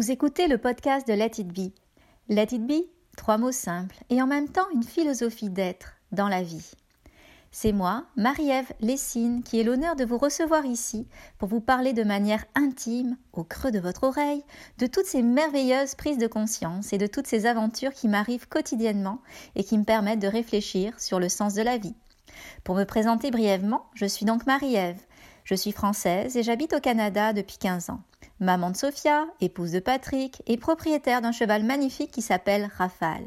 Vous écoutez le podcast de Let It Be. Let It Be, trois mots simples et en même temps une philosophie d'être dans la vie. C'est moi, Marie-Ève Lessine, qui ai l'honneur de vous recevoir ici pour vous parler de manière intime, au creux de votre oreille, de toutes ces merveilleuses prises de conscience et de toutes ces aventures qui m'arrivent quotidiennement et qui me permettent de réfléchir sur le sens de la vie. Pour me présenter brièvement, je suis donc Marie-Ève. Je suis française et j'habite au Canada depuis 15 ans maman de Sophia, épouse de Patrick et propriétaire d'un cheval magnifique qui s'appelle Rafale.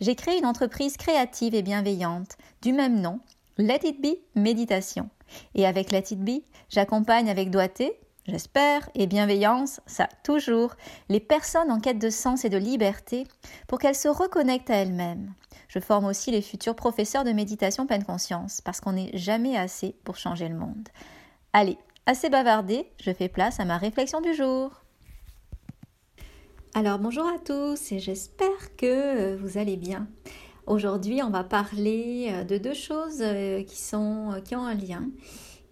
J'ai créé une entreprise créative et bienveillante du même nom, Let It Be Méditation. Et avec Let It Be, j'accompagne avec doigté, j'espère, et bienveillance, ça toujours, les personnes en quête de sens et de liberté pour qu'elles se reconnectent à elles-mêmes. Je forme aussi les futurs professeurs de méditation pleine conscience parce qu'on n'est jamais assez pour changer le monde. Allez, Assez bavardé, je fais place à ma réflexion du jour. Alors bonjour à tous et j'espère que vous allez bien. Aujourd'hui, on va parler euh, de deux choses euh, qui, sont, euh, qui ont un lien.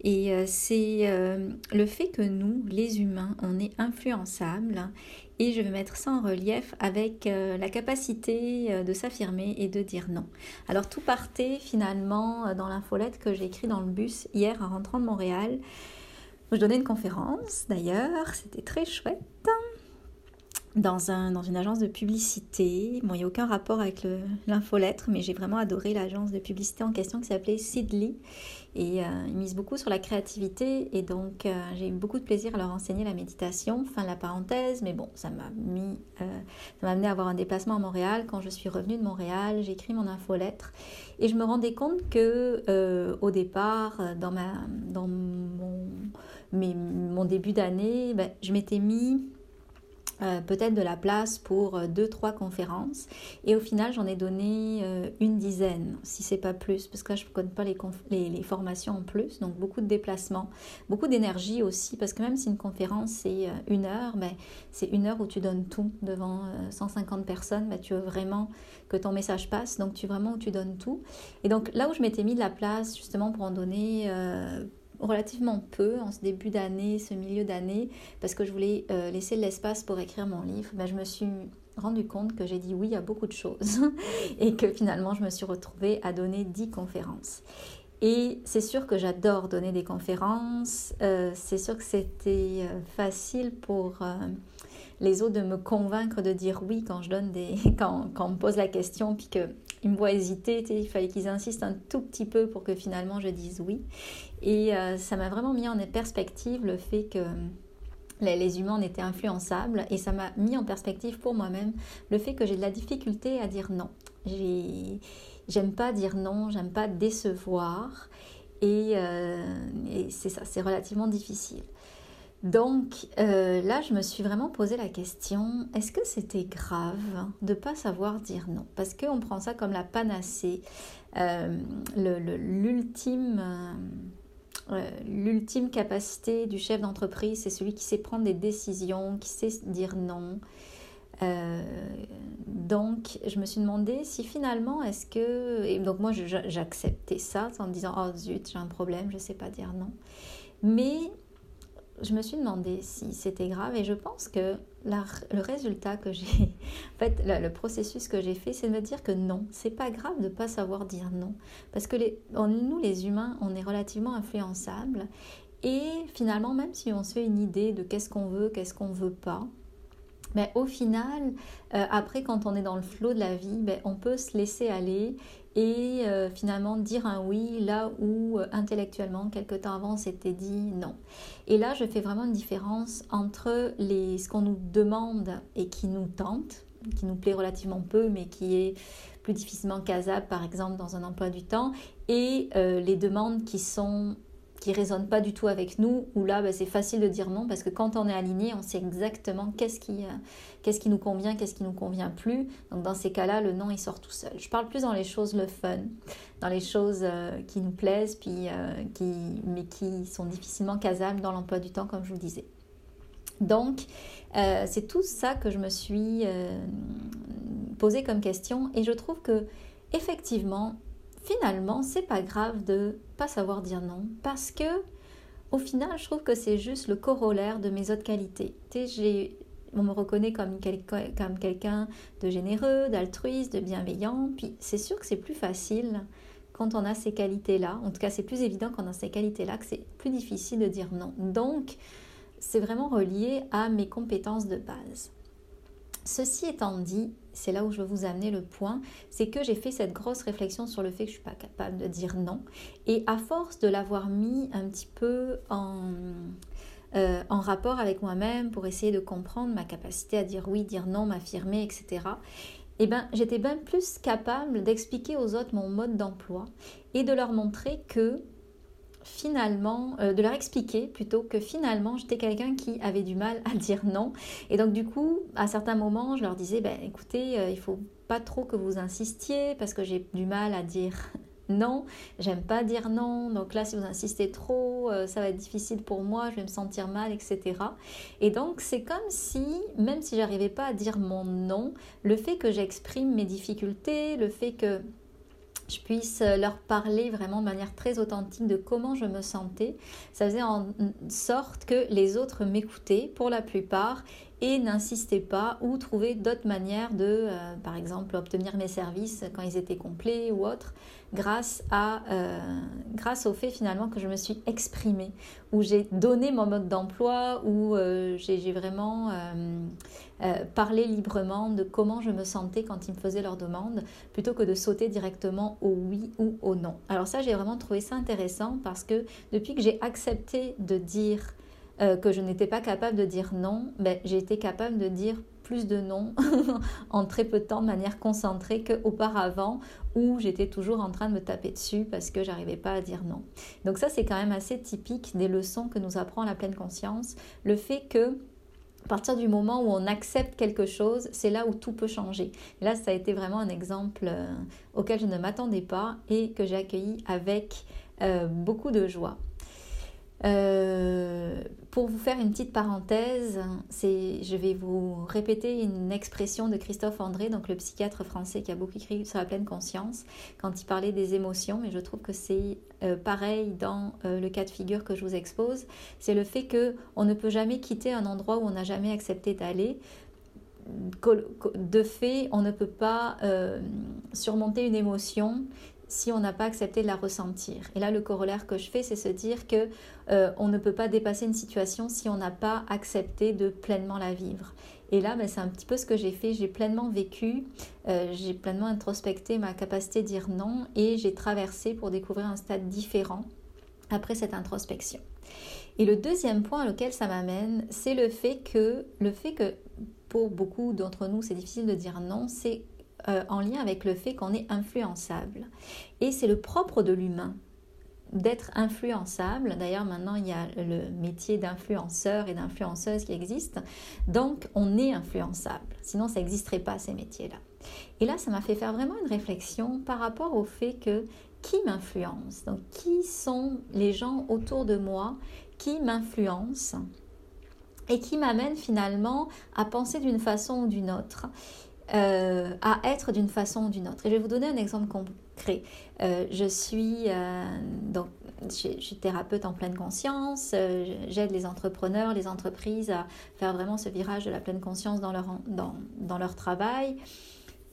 Et c'est le fait que nous, les humains, on est influençables. Et je vais mettre ça en relief avec la capacité de s'affirmer et de dire non. Alors tout partait finalement dans l'infolette que j'ai écrit dans le bus hier en rentrant de Montréal. Je donnais une conférence d'ailleurs, c'était très chouette. Dans, un, dans une agence de publicité. Bon, il n'y a aucun rapport avec l'infolettre, mais j'ai vraiment adoré l'agence de publicité en question qui s'appelait Sidley. Et euh, ils misent beaucoup sur la créativité. Et donc, euh, j'ai eu beaucoup de plaisir à leur enseigner la méditation. Fin de la parenthèse, mais bon, ça m'a mis, euh, ça m'a amené à avoir un déplacement à Montréal. Quand je suis revenue de Montréal, j'ai écrit mon infolettre. Et je me rendais compte que, au départ, dans, ma, dans mon mon début d'année, ben, je m'étais mis euh, peut-être de la place pour euh, deux, trois conférences. Et au final, j'en ai donné euh, une dizaine, si c'est pas plus, parce que là, je ne connais pas les, formations en plus, donc beaucoup de déplacements, beaucoup d'énergie aussi, parce que même si une conférence c'est une heure, ben, c'est une heure où tu donnes tout devant 150 personnes, ben, tu veux vraiment que ton message passe, donc tu vraiment tu donnes tout. Et donc là où je m'étais mis de la place justement pour en donner relativement peu en ce début d'année, ce milieu d'année, parce que je voulais euh, laisser de l'espace pour écrire mon livre, ben, je me suis rendu compte que j'ai dit oui à beaucoup de choses et que finalement je me suis retrouvée à donner 10 conférences. Et c'est sûr que j'adore donner des conférences, euh, c'est sûr que c'était euh, facile pour les autres de me convaincre de dire oui quand je donne des quand, quand on me pose la question puis que ils me voient hésiter, il fallait qu'ils insistent un tout petit peu pour que finalement je dise oui. Et euh, ça m'a vraiment mis en perspective le fait que les, humains étaient influençables et ça m'a mis en perspective pour moi-même le fait que j'ai de la difficulté à dire non. J'aime pas dire non, j'aime pas décevoir et, euh, et c'est ça, c'est relativement difficile. Donc euh, là, je me suis vraiment posé la question, est-ce que c'était grave de ne pas savoir dire non? Parce qu'on prend ça comme la panacée, euh, l'ultime... Euh, l'ultime capacité du chef d'entreprise, c'est celui qui sait prendre des décisions, qui sait dire non. donc, je me suis demandé si finalement, est-ce que... Et donc, moi, j'acceptais ça en me disant, oh zut, j'ai un problème, je ne sais pas dire non. Mais je me suis demandé si c'était grave et je pense que le résultat que j'ai, en fait, le, processus que j'ai fait, c'est de me dire que non, c'est pas grave de pas savoir dire non. Parce que nous, les humains, on est relativement influençables et finalement, même si on se fait une idée de qu'est-ce qu'on veut, qu'est-ce qu'on veut pas, mais au final, euh, après, quand on est dans le flot de la vie, ben, on peut se laisser aller et euh, finalement dire un oui là où euh, intellectuellement, quelque temps avant, c'était dit non. Et là, je fais vraiment une différence entre les, ce qu'on nous demande et qui nous tente, qui nous plaît relativement peu, mais qui est plus difficilement casable, par exemple, dans un emploi du temps, et les demandes qui sont qui résonnent pas du tout avec nous, où là bah, c'est facile de dire non parce que quand on est aligné, on sait exactement qu'est-ce qui, euh, qu'est-ce qui nous convient, qu'est-ce qui nous convient plus. Donc dans ces cas-là, le non il sort tout seul. Je parle plus dans les choses le fun, dans les choses euh, qui nous plaisent, puis, euh, qui, mais qui sont difficilement casables dans l'emploi du temps, comme je vous disais. Donc c'est tout ça que je me suis posé comme question et je trouve que effectivement finalement, c'est pas grave de pas savoir dire non parce que au final, je trouve que c'est juste le corollaire de mes autres qualités. J'ai on me reconnaît comme, comme quelqu'un de généreux, d'altruiste, de bienveillant. Puis c'est sûr que c'est plus facile quand on a ces qualités-là. En tout cas, c'est plus évident quand on a ces qualités-là que c'est plus difficile de dire non. Donc, c'est vraiment relié à mes compétences de base. Ceci étant dit, c'est là où je veux vous amener le point, c'est que j'ai fait cette grosse réflexion sur le fait que je ne suis pas capable de dire non. Et à force de l'avoir mis un petit peu en, euh, rapport avec moi-même pour essayer de comprendre ma capacité à dire oui, dire non, m'affirmer, etc., eh ben, j'étais bien plus capable d'expliquer aux autres mon mode d'emploi et de leur montrer que finalement, euh, de leur expliquer plutôt que finalement j'étais quelqu'un qui avait du mal à dire non. Et donc du coup, à certains moments, je leur disais, ben, écoutez, il euh, il faut pas trop que vous insistiez parce que j'ai du mal à dire non, j'aime pas dire non, donc là si vous insistez trop, euh, ça va être difficile pour moi, je vais me sentir mal, etc. Et donc c'est comme si, même si j'arrivais pas à dire mon non, le fait que j'exprime mes difficultés, le fait que je puisse leur parler vraiment de manière très authentique de comment je me sentais. Ça faisait en sorte que les autres m'écoutaient pour la plupart et n'insistez pas ou trouver d'autres manières de, euh, par exemple, obtenir mes services quand ils étaient complets ou autres, grâce, euh, grâce au fait finalement que je me suis exprimée, où j'ai donné mon mode d'emploi, où euh, j'ai vraiment parlé librement de comment je me sentais quand ils me faisaient leurs demandes, plutôt que de sauter directement au oui ou au non. Alors ça, j'ai vraiment trouvé ça intéressant parce que depuis que j'ai accepté de dire euh, que je n'étais pas capable de dire non, ben, j'ai été capable de dire plus de non en très peu de temps de manière concentrée qu'auparavant où j'étais toujours en train de me taper dessus parce que j'arrivais pas à dire non. Donc ça c'est quand même assez typique des leçons que nous apprend la pleine conscience, le fait que à partir du moment où on accepte quelque chose, c'est là où tout peut changer. là, ça a été vraiment un exemple euh, auquel je ne m'attendais pas et que j'ai accueilli avec euh, beaucoup de joie. Euh, pour vous faire une petite parenthèse, je vais vous répéter une expression de Christophe André, donc le psychiatre français qui a beaucoup écrit sur la pleine conscience, quand il parlait des émotions, mais je trouve que c'est euh, pareil dans euh, le cas de figure que je vous expose, c'est le fait que on ne peut jamais quitter un endroit où on n'a jamais accepté d'aller. De fait, on ne peut pas surmonter une émotion si on n'a pas accepté de la ressentir. Et là, le corollaire que je fais, c'est se dire que euh, on ne peut pas dépasser une situation si on n'a pas accepté de pleinement la vivre. Et là, ben, c'est un petit peu ce que j'ai fait. J'ai pleinement vécu, euh, j'ai pleinement introspecté ma capacité de dire non et j'ai traversé pour découvrir un stade différent après cette introspection. Et le deuxième point auquel ça m'amène, c'est le fait que le fait que pour beaucoup d'entre nous, c'est difficile de dire non, c'est euh, en lien avec le fait qu'on est influençable. Et c'est le propre de l'humain d'être influençable. D'ailleurs, maintenant, il y a le métier d'influenceur et d'influenceuse qui existe. Donc, on est influençable. Sinon, ça n'existerait pas, ces métiers-là. Et là, ça m'a fait faire vraiment une réflexion par rapport au fait que qui m'influence? Donc, qui sont les gens autour de moi qui m'influencent et qui m'amènent finalement à penser d'une façon ou d'une autre? Euh, à être d'une façon ou d'une autre. Et je vais vous donner un exemple concret. Euh, je suis euh, donc je, suis thérapeute en pleine conscience. J'aide les entrepreneurs, les entreprises à faire vraiment ce virage de la pleine conscience dans leur, dans, dans leur travail.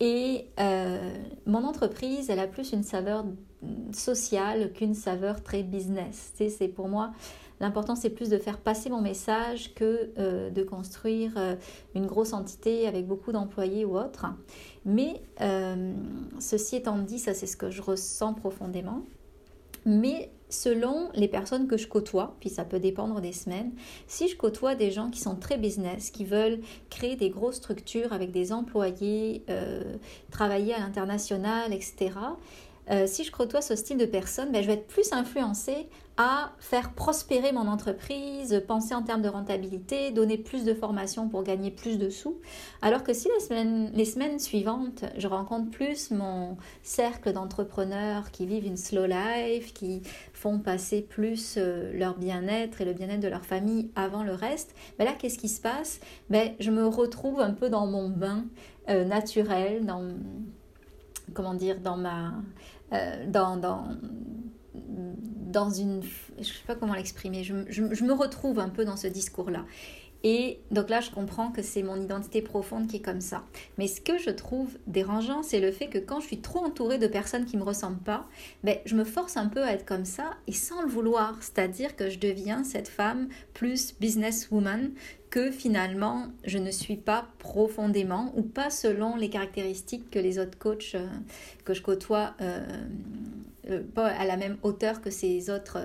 Et mon entreprise, elle a plus une saveur sociale qu'une saveur très business. C'est pour moi L'important, c'est plus de faire passer mon message que euh, de construire euh, une grosse entité avec beaucoup d'employés ou autre. Mais euh, ceci étant dit, ça c'est ce que je ressens profondément. Mais selon les personnes que je côtoie, puis ça peut dépendre des semaines, si je côtoie des gens qui sont très business, qui veulent créer des grosses structures avec des employés, travailler à l'international, etc., si je côtoie ce style de personnes, ben, je vais être plus influencée à faire prospérer mon entreprise, penser en termes de rentabilité, donner plus de formations pour gagner plus de sous. Alors que si les semaines, suivantes, je rencontre plus mon cercle d'entrepreneurs qui vivent une slow life, qui font passer plus euh, leur bien-être et le bien-être de leur famille avant le reste, ben là, qu'est-ce qui se passe? Ben, Je me retrouve un peu dans mon bain euh, naturel, dans, comment dire, dans ma... Euh, dans, dans, dans une... Je ne sais pas comment l'exprimer, je, me retrouve un peu dans ce discours-là. Et donc là, je comprends que c'est mon identité profonde qui est comme ça. Mais ce que je trouve dérangeant, c'est le fait que quand je suis trop entourée de personnes qui ne me ressemblent pas, ben, je me force un peu à être comme ça et sans le vouloir. C'est-à-dire que je deviens cette femme plus businesswoman que finalement je ne suis pas profondément ou pas selon les caractéristiques que les autres coachs euh, que je côtoie, euh, euh, pas à la même hauteur que ces autres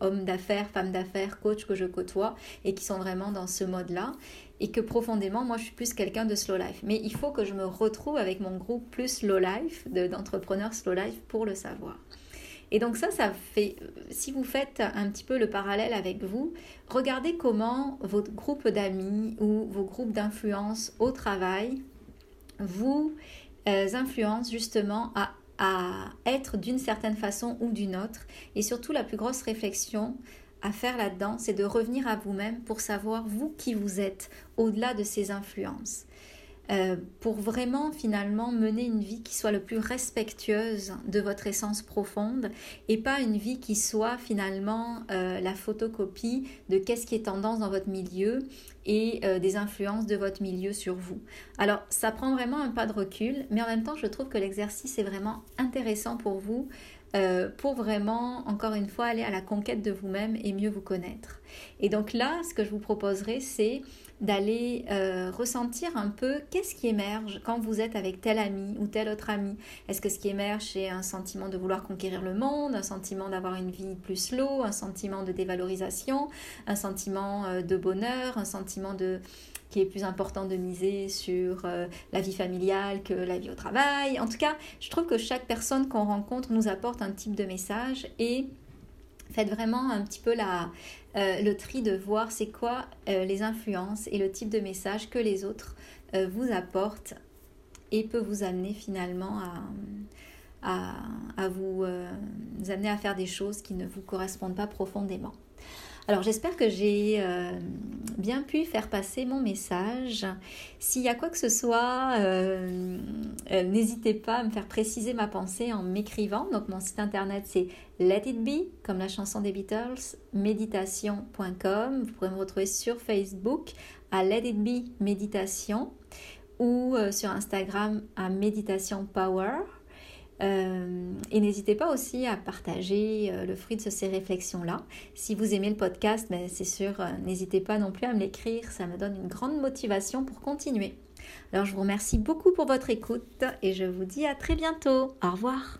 hommes d'affaires, femmes d'affaires, coachs que je côtoie et qui sont vraiment dans ce mode-là. Et que profondément, moi, je suis plus quelqu'un de slow life. Mais il faut que je me retrouve avec mon groupe plus slow life, d'entrepreneurs slow life, pour le savoir. Et donc ça, ça fait, si vous faites un petit peu le parallèle avec vous, regardez comment votre groupe d'amis ou vos groupes d'influence au travail vous euh, influencent justement à à être d'une certaine façon ou d'une autre. Et surtout, la plus grosse réflexion à faire là-dedans, c'est de revenir à vous-même pour savoir vous qui vous êtes au-delà de ces influences. Euh, pour vraiment finalement mener une vie qui soit le plus respectueuse de votre essence profonde et pas une vie qui soit finalement euh, la photocopie de qu'est-ce qui est tendance dans votre milieu et euh, des influences de votre milieu sur vous. Alors ça prend vraiment un pas de recul, mais en même temps je trouve que l'exercice est vraiment intéressant pour vous pour vraiment, encore une fois, aller à la conquête de vous-même et mieux vous connaître. Et donc là, ce que je vous proposerai, c'est d'aller euh, ressentir un peu qu'est-ce qui émerge quand vous êtes avec tel ami ou tel autre ami. Est-ce que ce qui émerge, c'est un sentiment de vouloir conquérir le monde, un sentiment d'avoir une vie plus slow, un sentiment de dévalorisation, un sentiment euh, de bonheur, un sentiment de qui est plus important de miser sur euh, la vie familiale que la vie au travail. En tout cas, je trouve que chaque personne qu'on rencontre nous apporte un type de message et faites vraiment un petit peu la, euh, le tri de voir c'est quoi euh, les influences et le type de message que les autres euh, vous apportent et peut vous amener finalement à, à, vous amener à faire des choses qui ne vous correspondent pas profondément. Alors j'espère que j'ai euh, bien pu faire passer mon message. S'il y a quoi que ce soit, euh, euh, n'hésitez pas à me faire préciser ma pensée en m'écrivant. Donc mon site internet c'est Let It Be, comme la chanson des Beatles, méditation.com. Vous pourrez me retrouver sur Facebook à Let It Be Méditation ou sur Instagram à Méditation Power. Euh, et n'hésitez pas aussi à partager euh, le fruit de ces réflexions-là. Si vous aimez le podcast, ben, c'est sûr, euh, n'hésitez pas non plus à me l'écrire, ça me donne une grande motivation pour continuer. Alors je vous remercie beaucoup pour votre écoute et je vous dis à très bientôt. Au revoir.